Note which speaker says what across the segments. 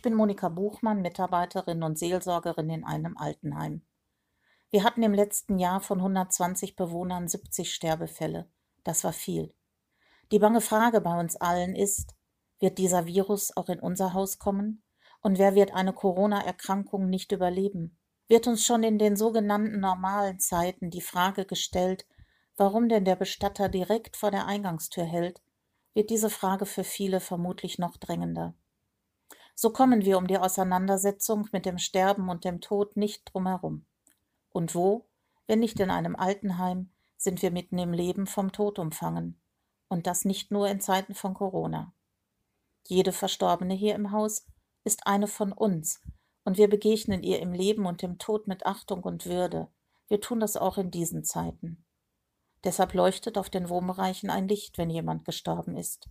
Speaker 1: Ich bin Monika Buchmann, Mitarbeiterin und Seelsorgerin in einem Altenheim. Wir hatten im letzten Jahr von 120 Bewohnern 70 Sterbefälle. Das war viel. Die bange Frage bei uns allen ist, wird dieser Virus auch in unser Haus kommen? Und wer wird eine Corona-Erkrankung nicht überleben? Wird uns schon in den sogenannten normalen Zeiten die Frage gestellt, warum denn der Bestatter direkt vor der Eingangstür hält, wird diese Frage für viele vermutlich noch drängender. So kommen wir um die Auseinandersetzung mit dem Sterben und dem Tod nicht drumherum. Und wo, wenn nicht in einem Altenheim, sind wir mitten im Leben vom Tod umfangen. Und das nicht nur in Zeiten von Corona. Jede Verstorbene hier im Haus ist eine von uns, und wir begegnen ihr im Leben und im Tod mit Achtung und Würde. Wir tun das auch in diesen Zeiten. Deshalb leuchtet auf den Wohnbereichen ein Licht, wenn jemand gestorben ist.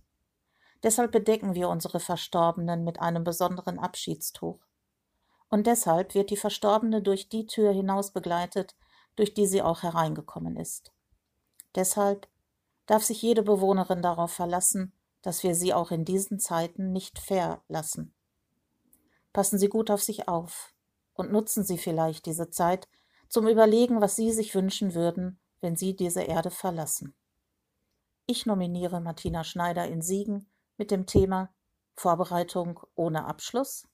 Speaker 1: Deshalb bedecken wir unsere Verstorbenen mit einem besonderen Abschiedstuch. Und deshalb wird die Verstorbene durch die Tür hinaus begleitet, durch die sie auch hereingekommen ist. Deshalb darf sich jede Bewohnerin darauf verlassen, dass wir sie auch in diesen Zeiten nicht verlassen. Passen Sie gut auf sich auf und nutzen Sie vielleicht diese Zeit zum Überlegen, was Sie sich wünschen würden, wenn Sie diese Erde verlassen. Ich nominiere Martina Schneider in Siegen mit dem Thema Vorbereitung ohne Abschluss